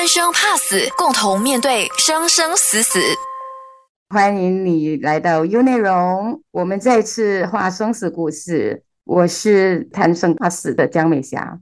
贪生怕死，共同面对生生死死。欢迎你来到 U 内容，我们再次画生死故事。我是贪生怕死的江美霞。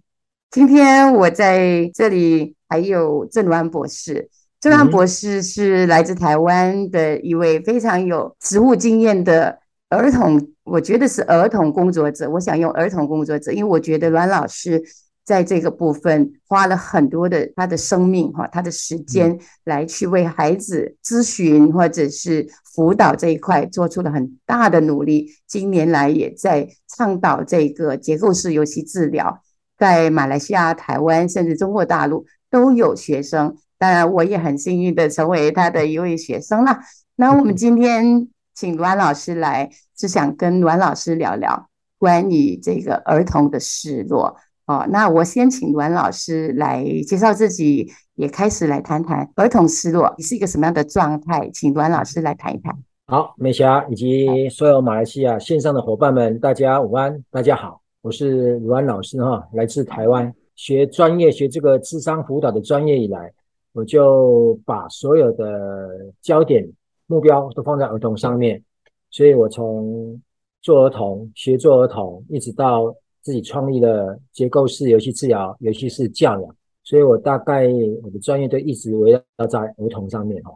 今天我在这里还有郑銮博士。郑銮博士是来自台湾的一位非常有实务经验的儿童，我觉得是儿童工作者。我想用儿童工作者，因为我觉得阮老师。在这个部分花了很多的他的生命哈，他的时间来去为孩子咨询或者是辅导这一块做出了很大的努力。近年来也在倡导这个结构式游戏治疗，在马来西亚、台湾甚至中国大陆都有学生。当然，我也很幸运的成为他的一位学生了。那我们今天请阮老师来，是想跟阮老师聊聊关于这个儿童的失落。哦，那我先请阮老师来介绍自己，也开始来谈谈儿童失落，你是一个什么样的状态？请阮老师来谈一谈。好，美霞以及所有马来西亚线上的伙伴们，大家午安，大家好，我是阮老师哈，来自台湾，学专业学这个智商辅导的专业以来，我就把所有的焦点目标都放在儿童上面，所以我从做儿童、学做儿童，一直到。自己创立了结构式游戏治疗、游戏是教养，所以我大概我的专业都一直围绕在儿童上面哈。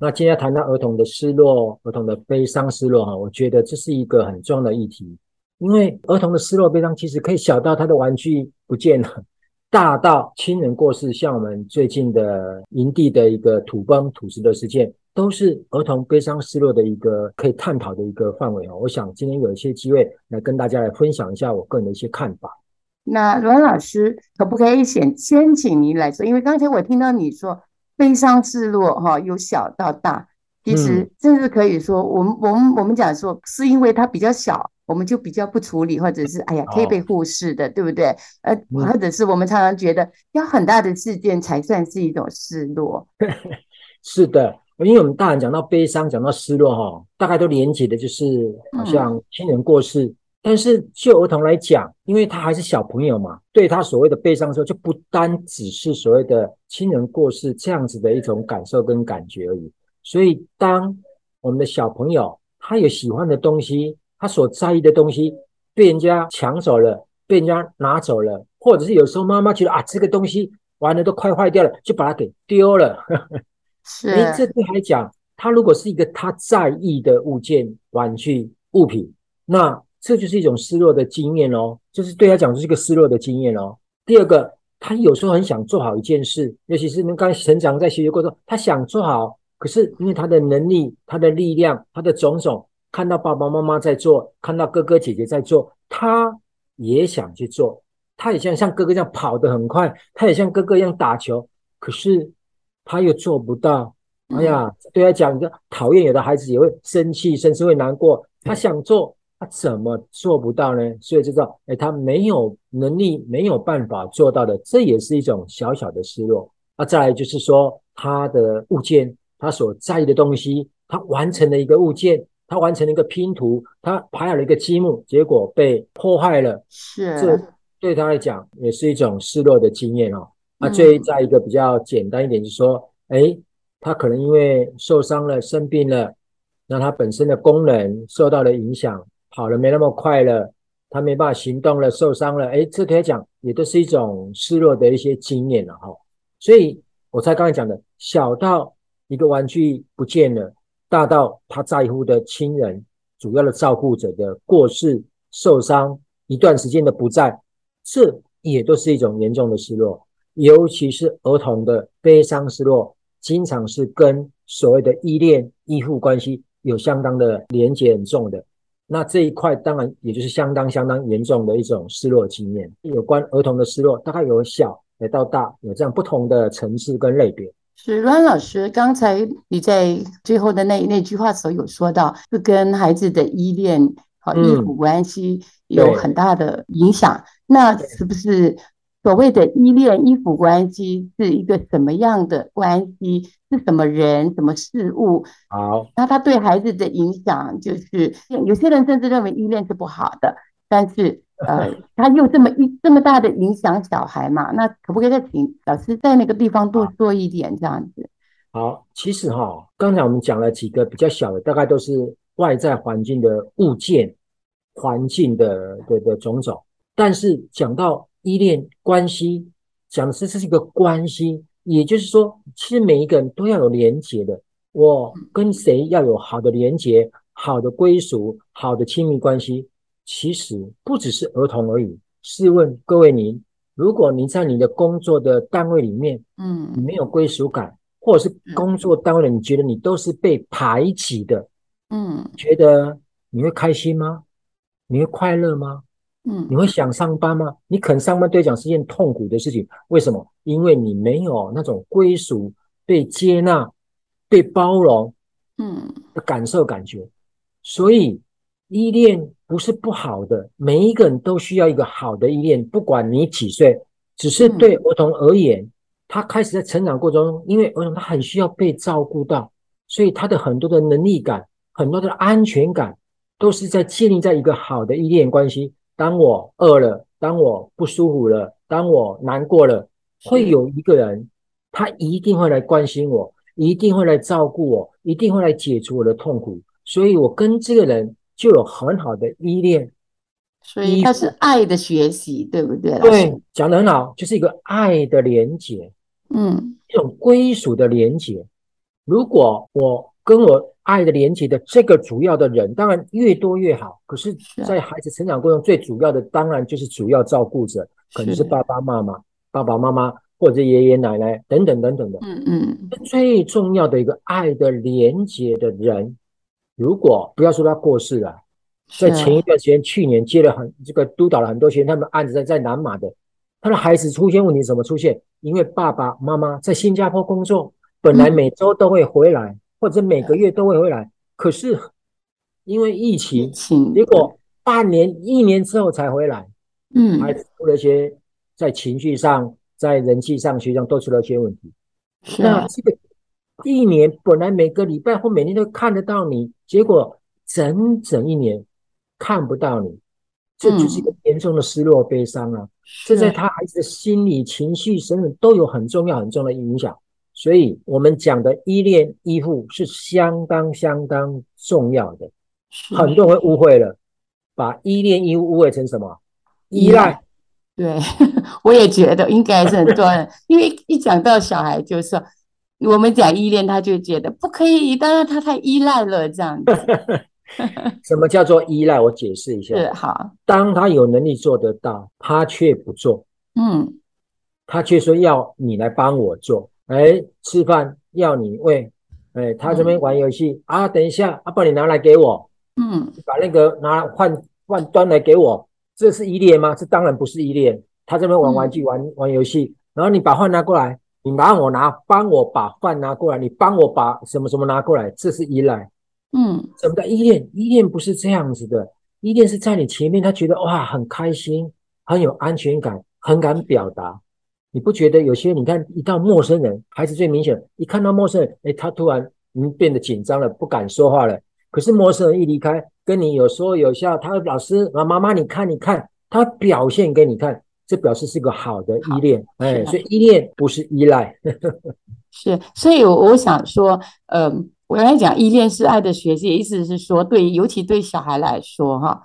那今天谈到儿童的失落、儿童的悲伤、失落哈，我觉得这是一个很重要的议题，因为儿童的失落、悲伤其实可以小到他的玩具不见了，大到亲人过世，像我们最近的营地的一个土崩土石的事件。都是儿童悲伤失落的一个可以探讨的一个范围哦。我想今天有一些机会来跟大家来分享一下我个人的一些看法。那阮老师可不可以先先请您来说？因为刚才我听到你说悲伤失落哈，由小到大，其实甚至可以说，我们我们我们讲说是因为它比较小，我们就比较不处理，或者是哎呀可以被忽视的，对不对？呃，或者是我们常常觉得要很大的事件才算是一种失落。是的。因为我们大人讲到悲伤，讲到失落，哈，大概都连结的就是好像亲人过世。但是就儿童来讲，因为他还是小朋友嘛，对他所谓的悲伤的时候，就不单只是所谓的亲人过世这样子的一种感受跟感觉而已。所以，当我们的小朋友他有喜欢的东西，他所在意的东西被人家抢走了，被人家拿走了，或者是有时候妈妈觉得啊，这个东西完了都快坏掉了，就把它给丢了。是，哎，这对来讲，他如果是一个他在意的物件、玩具、物品，那这就是一种失落的经验哦，就是对他讲就是一个失落的经验哦。第二个，他有时候很想做好一件事，尤其是你们刚成长在学习过程，他想做好，可是因为他的能力、他的力量、他的种种，看到爸爸妈妈在做，看到哥哥姐姐在做，他也想去做，他也像像哥哥这样跑得很快，他也像哥哥一样打球，可是。他又做不到，哎呀，对他讲，你讨厌有的孩子也会生气，甚至会难过。他想做，他怎么做不到呢？所以就知道，哎，他没有能力，没有办法做到的，这也是一种小小的失落。那再来就是说，他的物件，他所在意的东西，他完成了一个物件，他完成了一个拼图，他排好了一个积木，结果被破坏了，是，这对他来讲也是一种失落的经验哦。那最再一个比较简单一点，就是说，哎，他可能因为受伤了、生病了，那他本身的功能受到了影响，跑了没那么快了，他没办法行动了，受伤了，哎，这可以讲也都是一种失落的一些经验了哈。所以我才刚才讲的，小到一个玩具不见了，大到他在乎的亲人、主要的照顾者的过世、受伤一段时间的不在，这也都是一种严重的失落。尤其是儿童的悲伤失落，经常是跟所谓的依恋、依附关系有相当的连结很重的。那这一块当然也就是相当相当严重的一种失落经验。有关儿童的失落，大概有小也到大，有这样不同的层次跟类别。是阮老师，刚才你在最后的那那句话时候有说到，是跟孩子的依恋和依附关系有很大的影响。那是不是？所谓的依恋依附关系是一个什么样的关系？是什么人、什么事物？好，那他对孩子的影响，就是有些人甚至认为依恋是不好的，但是 呃，他又这么一这么大的影响小孩嘛，那可不可以再请老师在那个地方多说一点这样子？好，其实哈，刚才我们讲了几个比较小的，大概都是外在环境的物件、环境的的的种种。但是讲到依恋关系，讲的是这是一个关系，也就是说，其实每一个人都要有连结的。我跟谁要有好的连结、好的归属、好的亲密关系，其实不只是儿童而已。试问各位您，如果您在你的工作的单位里面，嗯，你没有归属感，或者是工作单位你觉得你都是被排挤的，嗯，觉得你会开心吗？你会快乐吗？嗯，你会想上班吗？你肯上班对讲是件痛苦的事情，为什么？因为你没有那种归属、被接纳、被包容，嗯的感受感觉。所以依恋不是不好的，每一个人都需要一个好的依恋，不管你几岁。只是对儿童而言，他开始在成长过程中，因为儿童他很需要被照顾到，所以他的很多的能力感、很多的安全感，都是在建立在一个好的依恋关系。当我饿了，当我不舒服了，当我难过了，会有一个人，他一定会来关心我，一定会来照顾我，一定会来解除我的痛苦。所以，我跟这个人就有很好的依恋。所以，他是爱的学习，对不对？对，讲得很好，就是一个爱的连结，嗯，一种归属的连结。如果我跟我爱的连接的这个主要的人，当然越多越好。可是，在孩子成长过程中，最主要的当然就是主要照顾者，可能是爸爸妈妈、爸爸妈妈或者爷爷奶奶等等等等的。嗯嗯，最重要的一个爱的连接的人，如果不要说他过世了，在前一段时间，去年接了很这个督导了很多学生，他们案子在在南马的，他的孩子出现问题怎么出现？因为爸爸妈妈在新加坡工作，本来每周都会回来。或者每个月都会回来，可是因为疫情，结果半年、一年之后才回来。嗯，还出了一些在情绪上、在人际上、学上都出了一些问题。那这个一年本来每个礼拜或每天都看得到你，结果整整一年看不到你，这就是一个严重的失落、悲伤啊！这在他孩子的心理、情绪、身份都有很重要、很重要的影响。所以，我们讲的依恋依附是相当相当重要的。很多人会误会了，把依恋依附误会成什么？依赖。对，我也觉得应该是很多人，因为一讲到小孩，就是我们讲依恋，他就觉得不可以，当然他太依赖了这样子。什么叫做依赖？我解释一下。是好。当他有能力做得到，他却不做。嗯。他却说要你来帮我做。哎，吃饭要你喂，哎，他这边玩游戏啊，等一下，阿爸你拿来给我，嗯，把那个拿换换端来给我，这是依恋吗？这当然不是依恋。他这边玩玩具玩玩游戏，然后你把饭拿过来，你拿我拿，帮我把饭拿过来，你帮我把什么什么拿过来，这是依赖。嗯，什么叫依恋？依恋不是这样子的，依恋是在你前面，他觉得哇很开心，很有安全感，很敢表达。你不觉得有些你看一到陌生人，孩子最明显，一看到陌生人，哎，他突然嗯变得紧张了，不敢说话了。可是陌生人一离开，跟你有说有笑，他老师啊妈妈，你看你看，他表现给你看，这表示是个好的依恋，哎，所以依恋不是依赖。是，所以我我想说，嗯，我刚才讲依恋是爱的学习，意思是说，对，尤其对小孩来说，哈，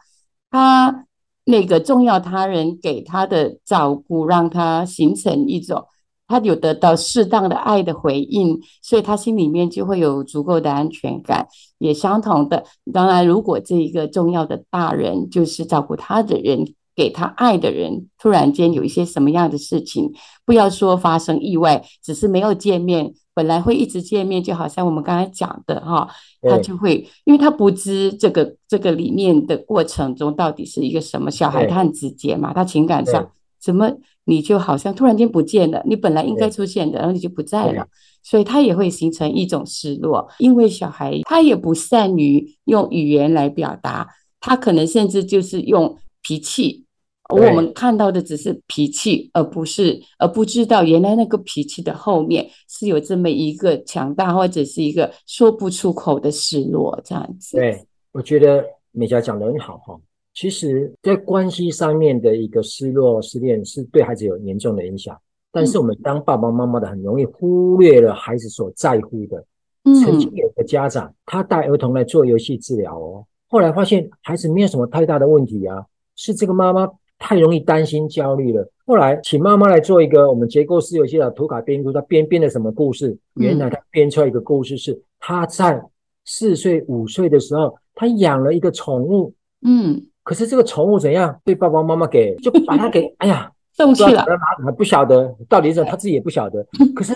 他。那个重要他人给他的照顾，让他形成一种他有得到适当的爱的回应，所以他心里面就会有足够的安全感。也相同的，当然，如果这一个重要的大人就是照顾他的人，给他爱的人，突然间有一些什么样的事情，不要说发生意外，只是没有见面。本来会一直见面，就好像我们刚才讲的哈，他就会，因为他不知这个这个里面的过程中到底是一个什么。小孩他很直接嘛，他情感上怎么你就好像突然间不见了，你本来应该出现的，然后你就不在了，所以他也会形成一种失落。因为小孩他也不善于用语言来表达，他可能甚至就是用脾气。我们看到的只是脾气，而不是而不知道原来那个脾气的后面是有这么一个强大或者是一个说不出口的失落，这样子。对，我觉得美嘉讲的很好哈。其实，在关系上面的一个失落、失恋，是对孩子有严重的影响。但是，我们当爸爸妈妈的，很容易忽略了孩子所在乎的。曾经有个家长，他带儿童来做游戏治疗哦，后来发现孩子没有什么太大的问题啊，是这个妈妈太容易担心、焦虑了。后来请妈妈来做一个我们结构式游戏的图卡编故，他编编的什么故事？原来他编出来一个故事是他在四岁、五岁的时候，他养了一个宠物。嗯。可是这个宠物怎样被爸爸妈妈给就把它给 哎呀 送去了，还不晓得到底是他自己也不晓得。可是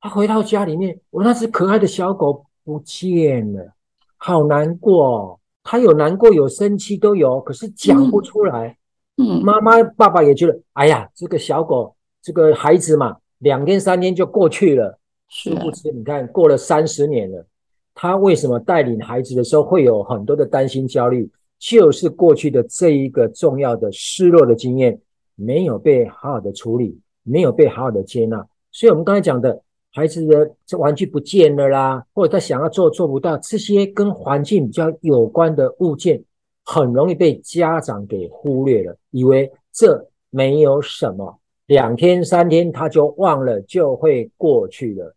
他回到家里面，我那只可爱的小狗不见了，好难过。他有难过有生气都有，可是讲不出来。嗯，妈妈爸爸也觉得哎呀，这个小狗这个孩子嘛，两天三天就过去了。殊不知你看过了三十年了，他为什么带领孩子的时候会有很多的担心焦虑？就是过去的这一个重要的失落的经验没有被好好的处理，没有被好好的接纳，所以我们刚才讲的孩子的这玩具不见了啦，或者他想要做做不到，这些跟环境比较有关的物件，很容易被家长给忽略了，以为这没有什么，两天三天他就忘了，就会过去了，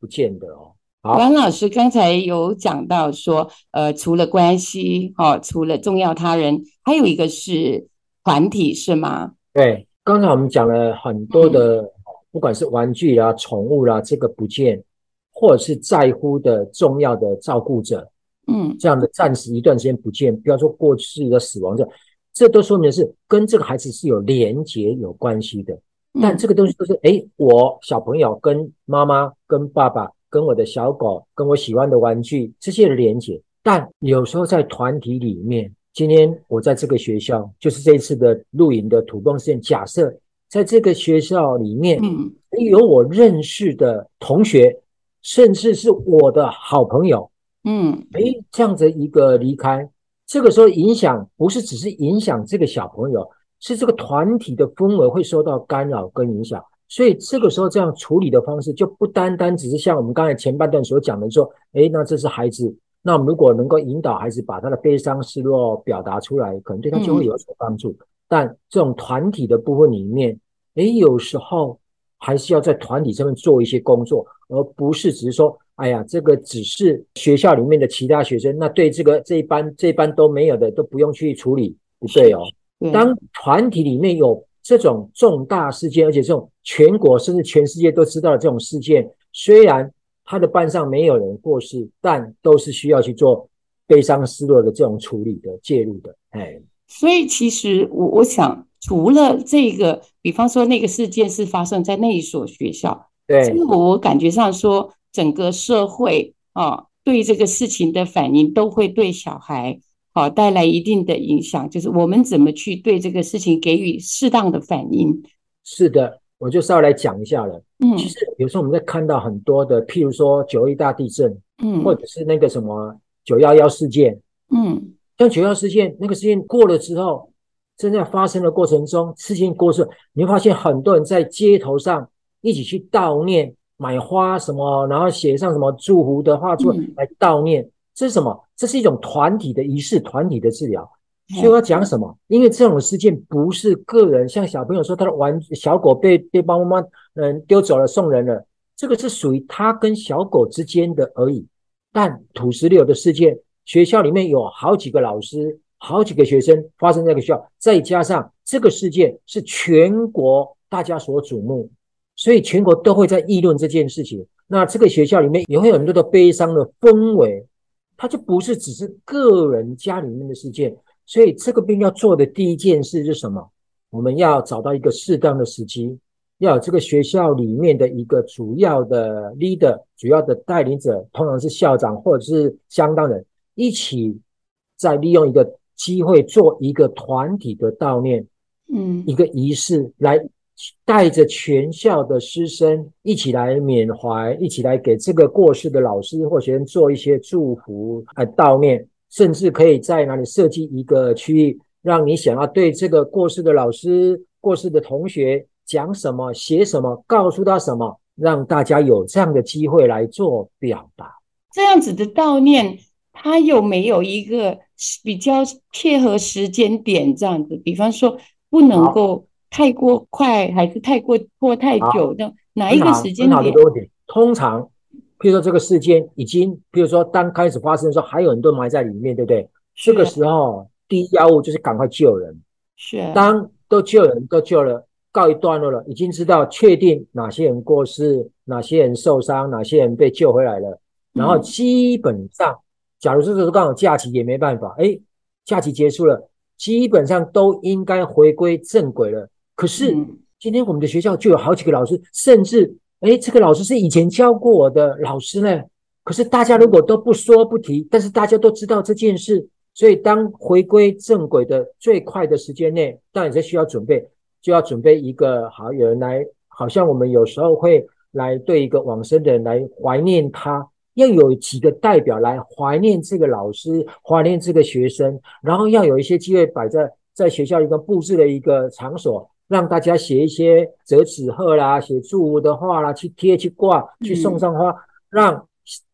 不见得哦。王老师刚才有讲到说，呃，除了关系，哈，除了重要他人，还有一个是团体，是吗？对，刚才我们讲了很多的，不管是玩具啦、宠物啦，这个不见，或者是在乎的重要的照顾者，嗯，这样的暂时一段时间不见，不要说过去的死亡者，这都说明是跟这个孩子是有连结、有关系的。但这个东西都是，哎，我小朋友跟妈妈、跟爸爸。跟我的小狗，跟我喜欢的玩具这些的连结，但有时候在团体里面，今天我在这个学校，就是这一次的露营的土崩事件。假设在这个学校里面，嗯，有我认识的同学，甚至是我的好朋友，嗯，哎，这样子一个离开，这个时候影响不是只是影响这个小朋友，是这个团体的氛围会受到干扰跟影响。所以这个时候这样处理的方式就不单单只是像我们刚才前半段所讲的说，哎，那这是孩子，那我们如果能够引导孩子把他的悲伤、失落表达出来，可能对他就会有所帮助。但这种团体的部分里面，哎，有时候还是要在团体上面做一些工作，而不是只是说，哎呀，这个只是学校里面的其他学生，那对这个这一班这一班都没有的都不用去处理，不对哦。当团体里面有。这种重大事件，而且这种全国甚至全世界都知道的这种事件，虽然他的班上没有人过世，但都是需要去做悲伤失落的这种处理的介入的。哎，所以其实我我想，除了这个，比方说那个事件是发生在那一所学校，对，我我感觉上说，整个社会啊，对这个事情的反应都会对小孩。好，带来一定的影响，就是我们怎么去对这个事情给予适当的反应。是的，我就稍微来讲一下了。嗯，其实有时候我们在看到很多的，譬如说九一大地震，嗯，或者是那个什么九幺幺事件，嗯，像九幺事件那个事件过了之后，正在发生的过程中，事情过去，你会发现很多人在街头上一起去悼念，买花什么，然后写上什么祝福的话，出来悼念。这是什么？这是一种团体的仪式，团体的治疗。所以我要讲什么？因为这种事件不是个人，像小朋友说他的玩小狗被被爸爸妈妈嗯丢走了送人了，这个是属于他跟小狗之间的而已。但土石流的事件，学校里面有好几个老师、好几个学生发生在个学校，再加上这个事件是全国大家所瞩目，所以全国都会在议论这件事情。那这个学校里面也会有很多的悲伤的氛围。它就不是只是个人家里面的事件，所以这个病要做的第一件事是什么？我们要找到一个适当的时机，要有这个学校里面的一个主要的 leader，主要的带领者，通常是校长或者是相当人，一起再利用一个机会做一个团体的悼念，嗯，一个仪式来。带着全校的师生一起来缅怀，一起来给这个过世的老师或学生做一些祝福、呃悼念，甚至可以在哪里设计一个区域，让你想要对这个过世的老师、过世的同学讲什么、写什么、告诉他什么，让大家有这样的机会来做表达。这样子的悼念，它有没有一个比较切合时间点这样子？比方说，不能够太过快，还是太过拖太久？的哪一个时间点？通常，譬如说这个事件已经，比如说当开始发生的时候，还有很多埋在里面，对不对？这个时候，第一要务就是赶快救人。是。当都救人都救了，告一段落了，已经知道确定哪些人过世，哪些人受伤，哪些人被救回来了，然后基本上。假如这时候刚好假期也没办法，哎，假期结束了，基本上都应该回归正轨了。可是今天我们的学校就有好几个老师，甚至哎，这个老师是以前教过我的老师呢。可是大家如果都不说不提，但是大家都知道这件事，所以当回归正轨的最快的时间内，当然是需要准备，就要准备一个好有人来，好像我们有时候会来对一个往生的人来怀念他。要有几个代表来怀念这个老师，怀念这个学生，然后要有一些机会摆在在学校一个布置的一个场所，让大家写一些折纸鹤啦，写祝福的话啦，去贴去挂，去送上花，让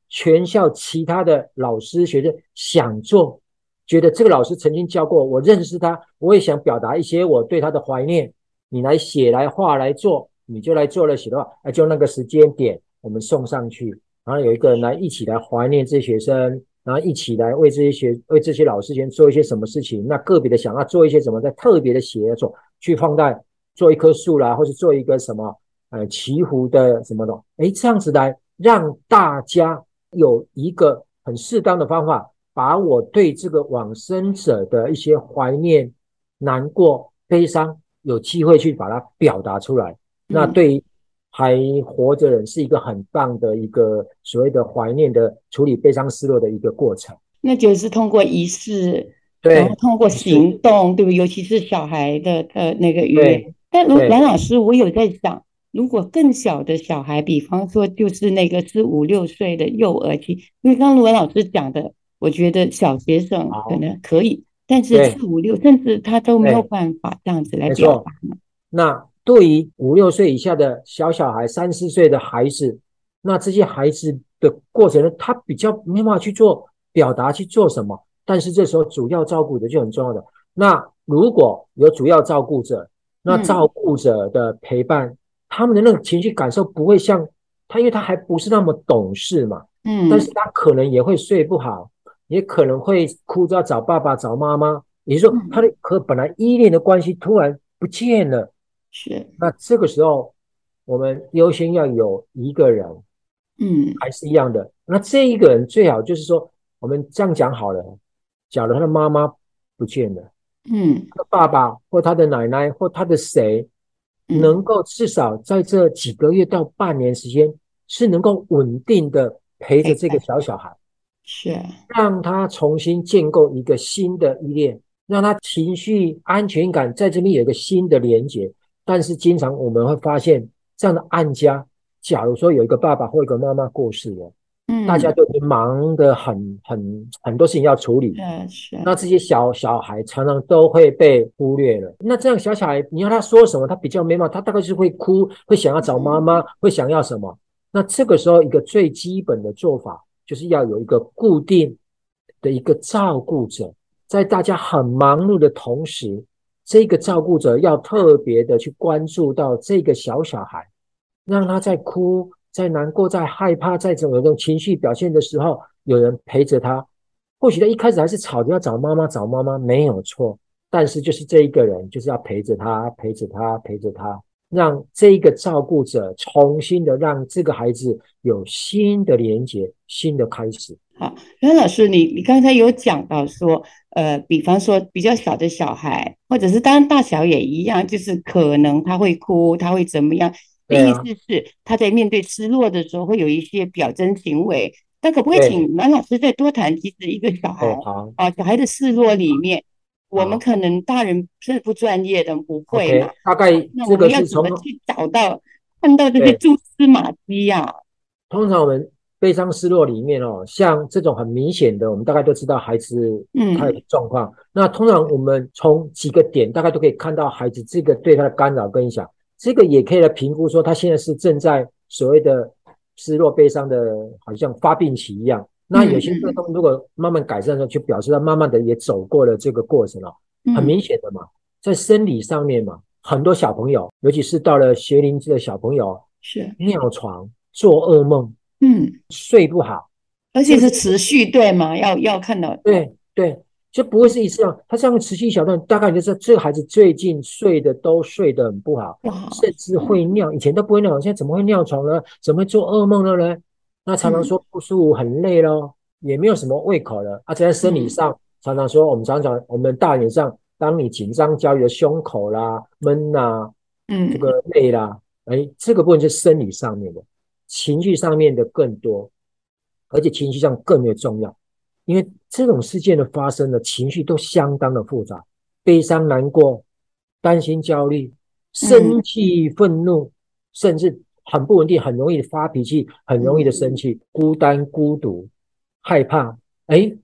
全校其他的老师学生想做，觉得这个老师曾经教过我，认识他，我也想表达一些我对他的怀念。你来写来画来做，你就来做了写的话，哎，就那个时间点我们送上去。然后有一个人来一起来怀念这些学生，然后一起来为这些学为这些老师先做一些什么事情。那个别的想要做一些什么，在特别的写作去放在做一棵树啦，或是做一个什么呃祈福的什么的。哎，这样子来让大家有一个很适当的方法，把我对这个往生者的一些怀念、难过、悲伤，有机会去把它表达出来。那对于。还活着人是一个很棒的一个所谓的怀念的处理悲伤失落的一个过程，那就是通过仪式，对，然后通过行动，对不？尤其是小孩的呃那个语言。但如蓝老师，我有在想，如果更小的小孩，比方说就是那个是五六岁的幼儿期，因为刚刚卢文老师讲的，我觉得小学生可能可以，但是四五六甚至他都没有办法这样子来表达那。对于五六岁以下的小小孩、三四岁的孩子，那这些孩子的过程呢，他比较没办法去做表达去做什么。但是这时候主要照顾者就很重要的。那如果有主要照顾者，那照顾者的陪伴，他们的那个情绪感受不会像他，因为他还不是那么懂事嘛。嗯。但是他可能也会睡不好，也可能会哭着找爸爸、找妈妈。也就是说，他的和本来依恋的关系突然不见了。是，那这个时候我们优先要有一个人，嗯，还是一样的。那这一个人最好就是说，我们这样讲好了。假如他的妈妈不见了，嗯，他的爸爸或他的奶奶或他的谁，能够至少在这几个月到半年时间，是能够稳定的陪着这个小小孩，是。让他重新建构一个新的依恋，让他情绪安全感在这边有一个新的连接。但是经常我们会发现，这样的案家，假如说有一个爸爸或一个妈妈过世了，嗯，大家都已经忙得很很很多事情要处理，嗯是。那这些小小孩常常都会被忽略了。那这样小小孩，你要他说什么，他比较没嘛，他大概是会哭，会想要找妈妈，会想要什么。那这个时候，一个最基本的做法，就是要有一个固定的一个照顾者，在大家很忙碌的同时。这个照顾者要特别的去关注到这个小小孩，让他在哭、在难过、在害怕、在这种情绪表现的时候，有人陪着他。或许他一开始还是吵着要找妈妈、找妈妈，没有错。但是就是这一个人，就是要陪着他、陪着他、陪着他，让这一个照顾者重新的让这个孩子有新的连接、新的开始。好，袁老师，你你刚才有讲到说，呃，比方说比较小的小孩，或者是当然大小也一样，就是可能他会哭，他会怎么样？意思是他在面对失落的时候会有一些表征行为。那可不可以请阮老师再多谈？其实一个小孩啊，小孩的失落里面，我们可能大人是不专业的，不会嘛？大概那我们要怎么去找到看到这些蛛丝马迹呀？通常我们。悲伤失落里面哦，像这种很明显的，我们大概都知道孩子他的状况。那通常我们从几个点，大概都可以看到孩子这个对他的干扰跟影响。这个也可以来评估说，他现在是正在所谓的失落悲伤的，好像发病期一样。那有些症状如果慢慢改善的时候，就表示他慢慢的也走过了这个过程了。很明显的嘛，在生理上面嘛，很多小朋友，尤其是到了学龄期的小朋友，是尿床、做噩梦，嗯，睡不好，而且是持续对吗？要要看到，对对，就不会是一次啊，他这样持续一小段，大概就是这个孩子最近睡的都睡得很不好，甚至会尿，以前都不会尿，现在怎么会尿床呢？怎么会做噩梦了呢？那常常说不舒服、很累咯，也没有什么胃口了，而且在生理上。常常说，我们常常我们大人上，当你紧张、焦虑的胸口啦、闷呐，嗯，这个累啦，哎，这个部分是生理上面的，情绪上面的更多，而且情绪上更为重要，因为这种事件的发生的情绪都相当的复杂，悲伤、难过、担心、焦虑、生气、愤怒，甚至很不稳定，很容易发脾气，很容易的生气，孤单、孤独、害怕，哎。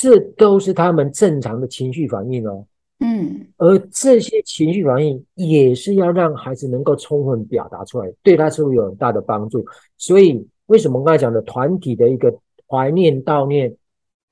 这都是他们正常的情绪反应哦，嗯，而这些情绪反应也是要让孩子能够充分表达出来，对他是不是有很大的帮助。所以，为什么刚才讲的团体的一个怀念悼念，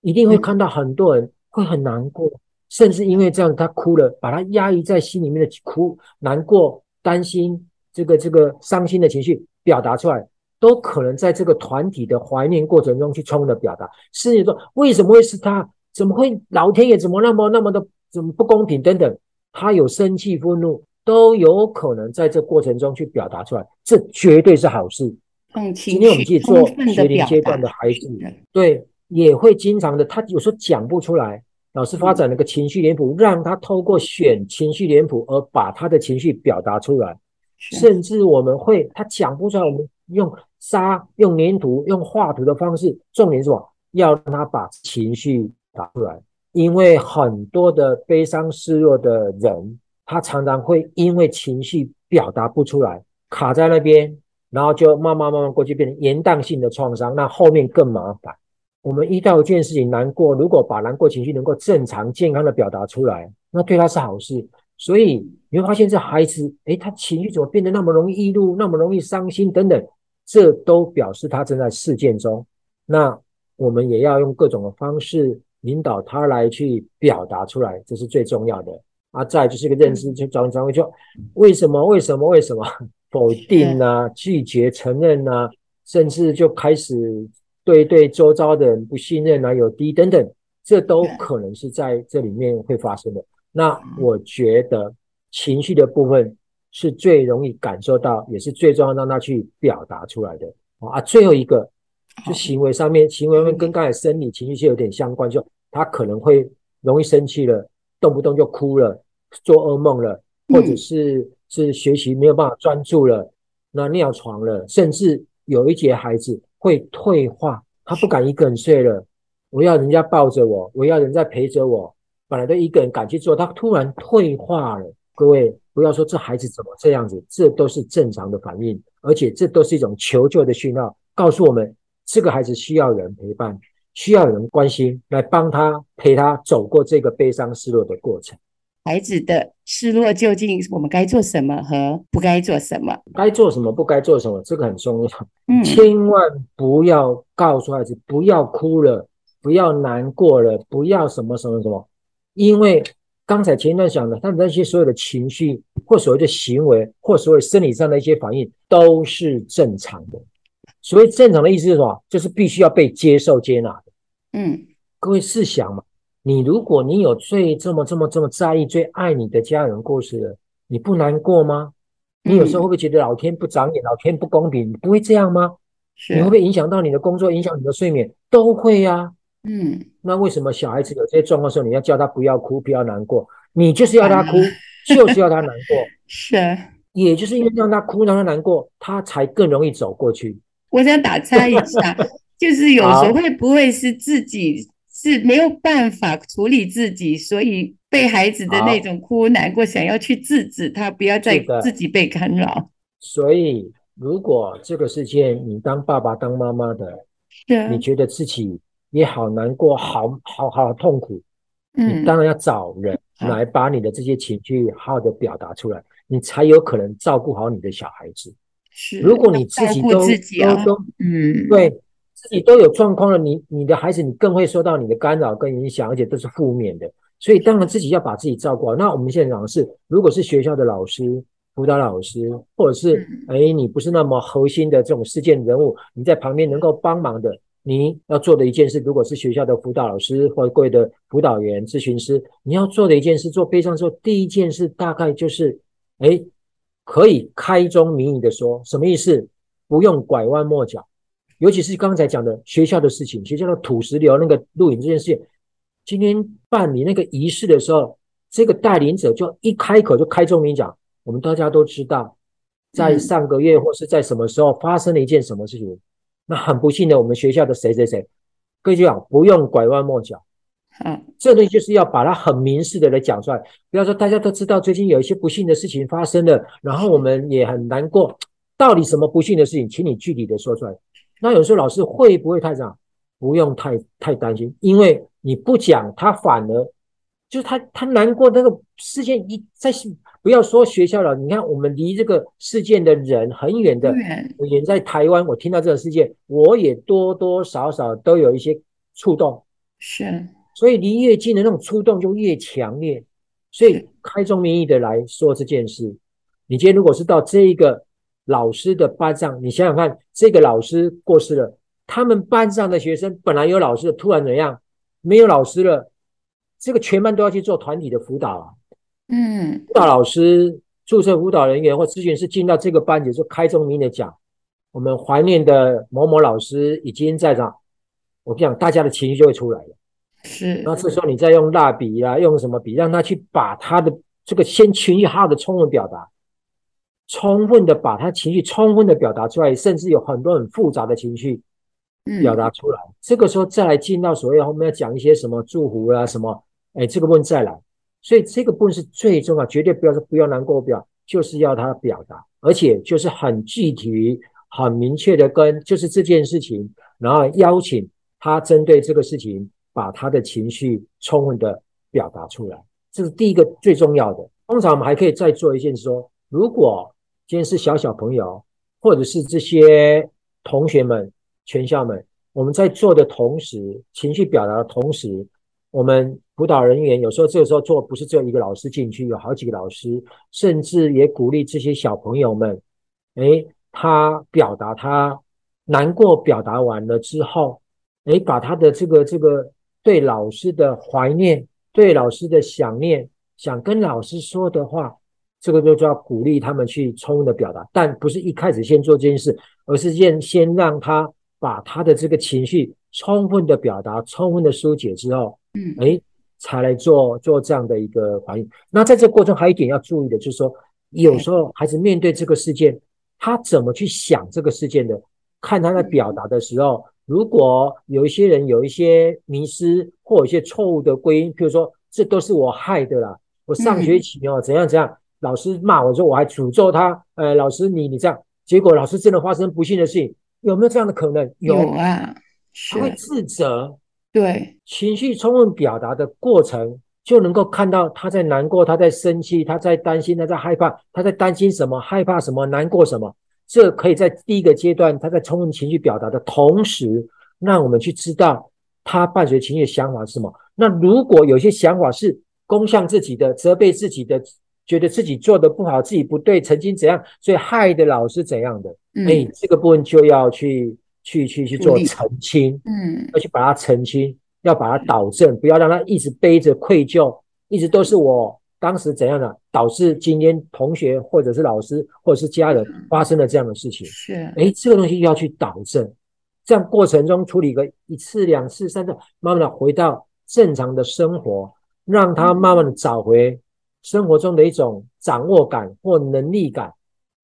一定会看到很多人会很难过，甚至因为这样他哭了，把他压抑在心里面的哭、难过、担心这个这个伤心的情绪表达出来。都可能在这个团体的怀念过程中去充分的表达，甚至说为什么会是他？怎么会老天爷怎么那么那么的怎么不公平等等？他有生气愤怒，都有可能在这过程中去表达出来，这绝对是好事。嗯，今天我们去做学龄阶段的孩子，对，也会经常的，他有时候讲不出来，老师发展了个情绪脸谱，让他透过选情绪脸谱而把他的情绪表达出来，甚至我们会他讲不出来，我们用。沙用粘土、用画图的方式，重点是什么？要让他把情绪打出来。因为很多的悲伤、失落的人，他常常会因为情绪表达不出来，卡在那边，然后就慢慢慢慢过去，变成延宕性的创伤。那后面更麻烦。我们遇到一件事情难过，如果把难过情绪能够正常、健康的表达出来，那对他是好事。所以你会发现，这孩子，诶，他情绪怎么变得那么容易易怒，那么容易伤心等等。这都表示他正在事件中，那我们也要用各种的方式引导他来去表达出来，这是最重要的。啊，再就是一个认知，就找找就为什么为什么为什么 否定啊？拒绝承认啊？甚至就开始对对周遭的人不信任啊，有敌等等，这都可能是在这里面会发生的。那我觉得情绪的部分。是最容易感受到，也是最重要让他去表达出来的啊。最后一个，就行为上面，行为面跟刚才生理情绪是有点相关，就他可能会容易生气了，动不动就哭了，做噩梦了，或者是是学习没有办法专注了，那尿床了，甚至有一节孩子会退化，他不敢一个人睡了，我要人家抱着我，我要人家陪着我，本来都一个人敢去做，他突然退化了，各位。不要说这孩子怎么这样子，这都是正常的反应，而且这都是一种求救的讯号，告诉我们这个孩子需要人陪伴，需要人关心，来帮他陪他走过这个悲伤失落的过程。孩子的失落究竟我们该做什么和不该做什么？该做什么，不该做什么，这个很重要。嗯，千万不要告诉孩子不要哭了，不要难过了，不要什么什么什么，因为。刚才前一段讲的，他们那些所有的情绪或所谓的行为或所谓生理上的一些反应都是正常的。所谓正常的意思是什么？就是必须要被接受接纳的。嗯，各位试想嘛，你如果你有最这么这么这么在意、最爱你的家人过世了，你不难过吗？你有时候会不会觉得老天不长眼，老天不公平？你不会这样吗？你会不会影响到你的工作，影响你的睡眠？都会呀。嗯，那为什么小孩子有这些状况时候，你要叫他不要哭，不要难过？你就是要他哭，就是要他难过。是，也就是因为让他哭，让他难过，他才更容易走过去。我想打岔一下，就是有时候会不会是自己是没有办法处理自己，所以被孩子的那种哭难过，想要去制止他，不要再自己被干扰。所以，如果这个事件你当爸爸当妈妈的，你觉得自己。也好难过，好好好痛苦，你当然要找人来把你的这些情绪好好的表达出来，你才有可能照顾好你的小孩子。是，如果你自己都都都，嗯，对，自己都有状况了，你你的孩子你更会受到你的干扰跟影响，而且都是负面的。所以当然自己要把自己照顾好。那我们现在讲的是，如果是学校的老师、辅导老师，或者是哎你不是那么核心的这种事件人物，你在旁边能够帮忙的，你要做的一件事，如果是学校的辅导老师或者贵的辅导员、咨询师，你要做的一件事，做悲伤之后，第一件事大概就是哎可以开宗明义的说，什么意思？不用拐弯抹角，尤其是刚才讲的学校的事情，学校的土石流那个录影这件事情。今天办理那个仪式的时候，这个带领者就一开口就开宗明讲，我们大家都知道，在上个月或是在什么时候发生了一件什么事情。那很不幸的，我们学校的谁谁谁，各位就讲不用拐弯抹角，嗯，这东西就是要把它很明示的来讲出来。不要说大家都知道最近有一些不幸的事情发生了，然后我们也很难过，到底什么不幸的事情，请你具体的说出来。那有时候老师会不会太讲？不用太太担心，因为你不讲，他反而就是他他难过那个事件一在不要说学校了，你看我们离这个事件的人很远的，我远在台湾，我听到这个事件，我也多多少少都有一些触动，是，所以离越近的那种触动就越强烈，所以开宗明义的来说这件事，你今天如果是到这一个老师的班上，你想想看，这个老师过世了。他们班上的学生本来有老师的，突然怎样？没有老师了，这个全班都要去做团体的辅导啊。嗯，辅导老师、注册辅导人员或咨询师进到这个班级，就开宗明义的讲：我们怀念的某某老师已经在场。我讲，大家的情绪就会出来了。是，那这时候你再用蜡笔啊，用什么笔，让他去把他的这个先情绪好好的充分表达，充分的把他情绪充分的表达出来，甚至有很多很复杂的情绪。表达出来，这个时候再来进到所谓后面要讲一些什么祝福啊什么，哎，这个部分再来，所以这个部分是最重要，绝对不要说不要难过，不要，就是要他表达，而且就是很具体、很明确的跟就是这件事情，然后邀请他针对这个事情把他的情绪充分的表达出来，这是第一个最重要的。通常我们还可以再做一件说，如果今天是小小朋友，或者是这些同学们。全校们，我们在做的同时，情绪表达的同时，我们辅导人员有时候这个时候做不是只有一个老师进去，有好几个老师，甚至也鼓励这些小朋友们，诶，他表达他难过，表达完了之后，诶，把他的这个这个对老师的怀念，对老师的想念，想跟老师说的话，这个就就要鼓励他们去充分的表达，但不是一开始先做这件事，而是先先让他。把他的这个情绪充分的表达、充分的疏解之后，嗯，哎，才来做做这样的一个反应。那在这过程还有一点要注意的，就是说，有时候孩子面对这个事件，他怎么去想这个事件的？看他在表达的时候，如果有一些人有一些迷失或有一些错误的归因，譬如说这都是我害的啦，我上学期哦怎样怎样，老师骂我说我还诅咒他，呃，老师你你这样，结果老师真的发生不幸的事情。有没有这样的可能？有啊，他会自责，对情绪充分表达的过程，就能够看到他在难过，他在生气，他在担心，他在害怕，他在担心什么，害怕什么，难过什么。这可以在第一个阶段，他在充分情绪表达的同时，让我们去知道他伴随情绪的想法是什么。那如果有些想法是攻向自己的，责备自己的。觉得自己做的不好，自己不对，曾经怎样，所以害的老师怎样的，哎，这个部分就要去去去去做澄清，嗯，要去把它澄清，要把它导正，不要让他一直背着愧疚，一直都是我当时怎样的，导致今天同学或者是老师或者是家人发生了这样的事情，是，哎，这个东西要去导正，这样过程中处理个一次两次三次，慢慢的回到正常的生活，让他慢慢的找回。生活中的一种掌握感或能力感，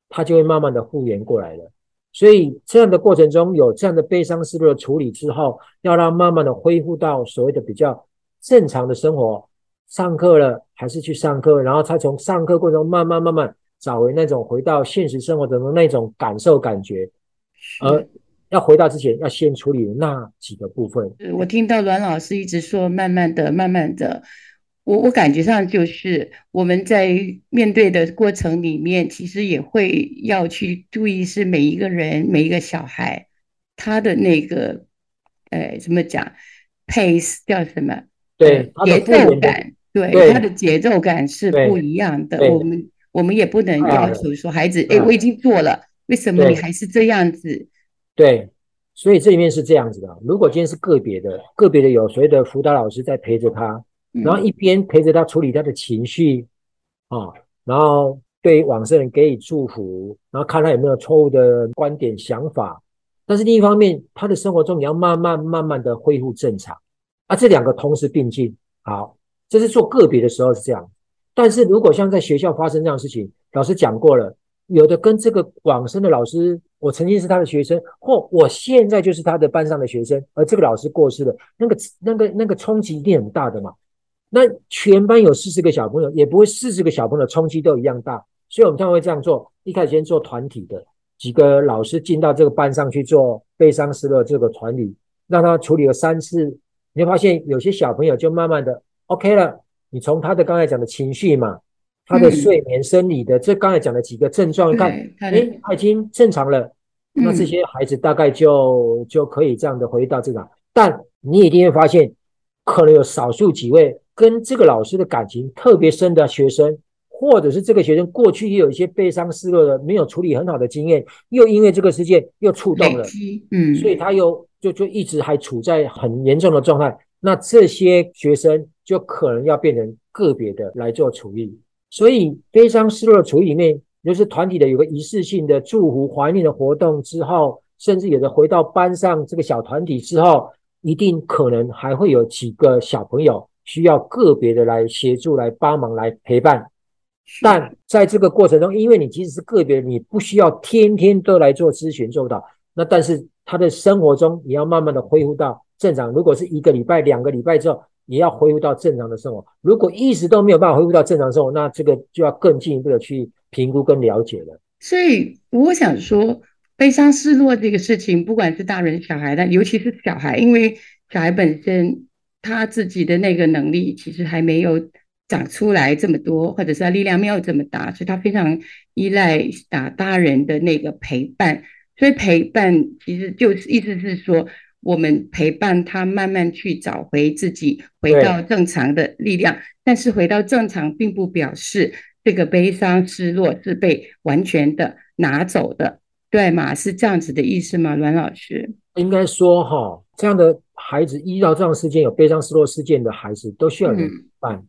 他就会慢慢的复原过来了。所以这样的过程中有这样的悲伤失落的处理之后，要让慢慢的恢复到所谓的比较正常的生活。上课了还是去上课，然后他从上课过程中慢慢慢慢找回那种回到现实生活中的那种感受感觉。而要回到之前，要先处理那几个部分。我听到阮老师一直说，慢慢的，慢慢的。我我感觉上就是我们在面对的过程里面，其实也会要去注意，是每一个人每一个小孩他的那个呃，怎么讲，pace 叫什么？对，节奏感，对，他的节奏感是不一样的。我们我们也不能要求说孩子，哎，我已经做了，为什么你还是这样子？对，所以这里面是这样子的。如果今天是个别的，个别的有所谓的辅导老师在陪着他，然后一边陪着他处理他的情绪啊，然后对往生人给予祝福，然后看他有没有错误的观点想法。但是另一方面，他的生活中你要慢慢慢慢的恢复正常。啊，这两个同时并进，好，这是做个别的时候是这样。但是如果像在学校发生这样的事情，老师讲过了，有的跟这个往生的老师，我曾经是他的学生，或我现在就是他的班上的学生，而这个老师过世了，那个那个那个冲击一定很大的嘛。那全班有四十个小朋友，也不会四十个小朋友冲击都一样大，所以我们通常会这样做。一开始先做团体的，几个老师进到这个班上去做悲伤失落这个团体，让他处理了三次。你会发现有些小朋友就慢慢的 OK 了。你从他的刚才讲的情绪嘛，他的睡眠、生理的这刚才讲的几个症状看，哎，他已经正常了。那这些孩子大概就就可以这样的回到正常。但你一定会发现，可能有少数几位跟这个老师的感情特别深的学生，或者是这个学生过去也有一些悲伤失落的、没有处理很好的经验，又因为这个事件又触动了，嗯，所以他又。就就一直还处在很严重的状态，那这些学生就可能要变成个别的来做处理。所以悲伤失落的处理里面，就是团体的有个仪式性的祝福怀念的活动之后，甚至有的回到班上这个小团体之后，一定可能还会有几个小朋友需要个别的来协助、来帮忙、来陪伴。但在这个过程中，因为你即使是个别，你不需要天天都来做咨询做不到，那但是。他的生活中，你要慢慢的恢复到正常。如果是一个礼拜、两个礼拜之后，你要恢复到正常的生活。如果一直都没有办法恢复到正常生活，那这个就要更进一步的去评估跟了解了。所以我想说，悲伤失落这个事情，不管是大人小孩，但尤其是小孩，因为小孩本身他自己的那个能力其实还没有长出来这么多，或者是他力量没有这么大，所以他非常依赖啊大人的那个陪伴。所以陪伴其实就是意思是说，我们陪伴他慢慢去找回自己，回到正常的力量。但是回到正常，并不表示这个悲伤失落是被完全的拿走的，对吗？是这样子的意思吗，阮老师？应该说哈，这样的孩子遇到这样事件有悲伤失落事件的孩子，都需要你陪伴。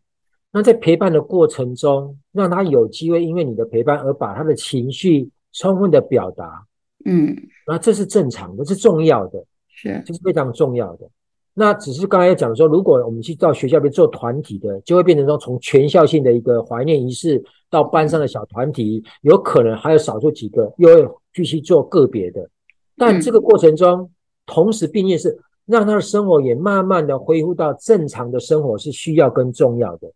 那在陪伴的过程中，让他有机会因为你的陪伴而把他的情绪充分的表达。嗯，那这是正常的，是重要的，是，这是非常重要的。那只是刚才讲说，如果我们去到学校里面做团体的，就会变成说从全校性的一个怀念仪式到班上的小团体，有可能还有少数几个又会继续做个别的。但这个过程中，同时并列是让他的生活也慢慢的恢复到正常的生活是需要跟重要的，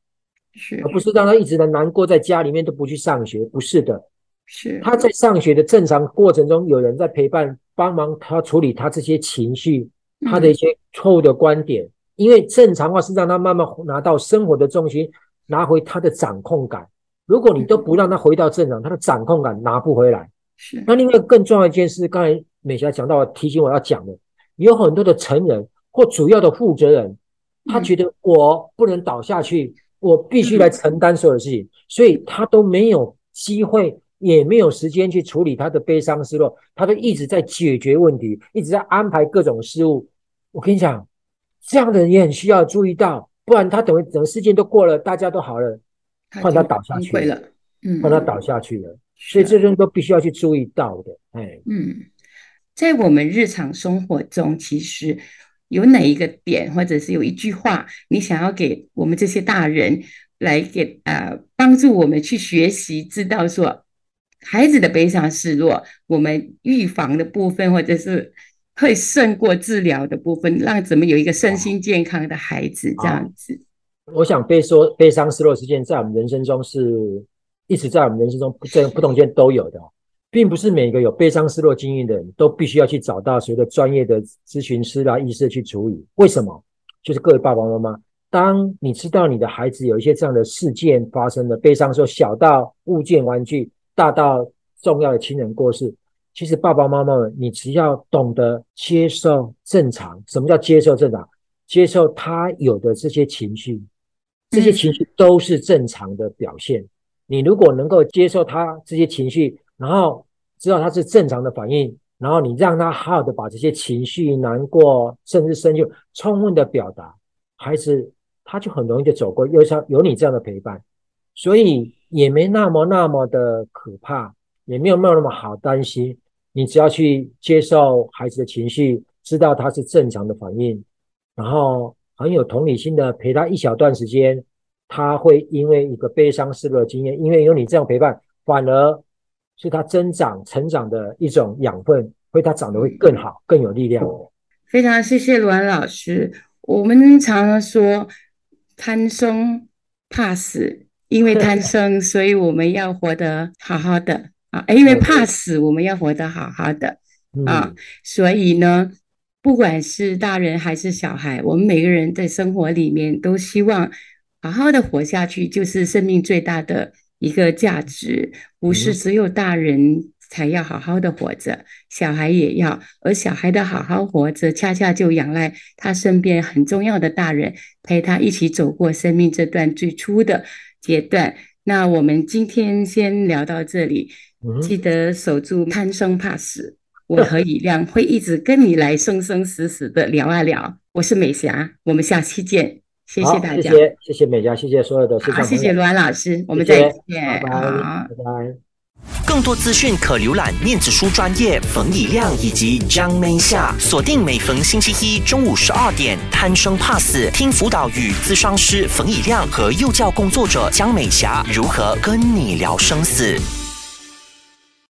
是，而不是让他一直的难过在家里面都不去上学，不是的。是他在上学的正常过程中，有人在陪伴帮忙他处理他这些情绪，他的一些错误的观点。因为正常化是让他慢慢拿到生活的重心，拿回他的掌控感。如果你都不让他回到正常，他的掌控感拿不回来。是那另外更重要一件事，刚才美霞讲到提醒我要讲的，有很多的成人或主要的负责人，他觉得我不能倒下去，我必须来承担所有的事情，所以他都没有机会。也没有时间去处理他的悲伤失落，他都一直在解决问题，一直在安排各种事物。我跟你讲，这样的人也很需要注意到，不然他等于整个事件都过了，大家都好了，换他倒下去了，嗯，换他倒下去了。所以这些都必须要去注意到的。哎，嗯，在我们日常生活中，其实有哪一个点，或者是有一句话，你想要给我们这些大人来给呃帮助我们去学习，知道说。孩子的悲伤失落，我们预防的部分，或者是会胜过治疗的部分，让怎么有一个身心健康的孩子这样子。我想被说悲伤失落事件，在我们人生中是一直在我们人生中这不同件都有的，并不是每个有悲伤失落经验的人都必须要去找到所谓的专业的咨询师啦、医师去处理。为什么？就是各位爸爸妈妈，当你知道你的孩子有一些这样的事件发生的悲伤，说小到物件玩具。大到重要的亲人过世，其实爸爸妈妈们，你只要懂得接受正常。什么叫接受正常？接受他有的这些情绪，这些情绪都是正常的表现。你如果能够接受他这些情绪，然后知道他是正常的反应，然后你让他好好的把这些情绪、难过甚至生气充分的表达，孩子他就很容易就走过。有像有你这样的陪伴，所以也没那么那么的可怕，也没有没有那么好担心。你只要去接受孩子的情绪，知道他是正常的反应，然后很有同理心的陪他一小段时间，他会因为一个悲伤失落的经验，因为有你这样陪伴，反而是他增长成长的一种养分，会他长得会更好，更有力量。非常谢谢罗安老师。我们常常说贪生怕死，因为贪生，所以我们要活得好好的。啊，因为怕死，我们要活得好好的啊，所以呢，不管是大人还是小孩，我们每个人在生活里面都希望好好的活下去，就是生命最大的一个价值。不是只有大人才要好好的活着，小孩也要。而小孩的好好活着，恰恰就仰赖他身边很重要的大人陪他一起走过生命这段最初的阶段。那我们今天先聊到这里。记得守住贪生怕死，我和以亮会一直跟你来生生死死的聊啊聊。我是美霞，我们下期见，谢谢大家，谢谢谢谢美霞，谢谢所有的，好，谢谢罗安老师，我们再见，拜拜，拜拜。更多资讯可浏览面子书专业冯以亮以及张梅夏，锁定每逢星期一中午十二点，贪生怕死，听辅导与咨商师冯以亮和幼教工作者江美霞如何跟你聊生死。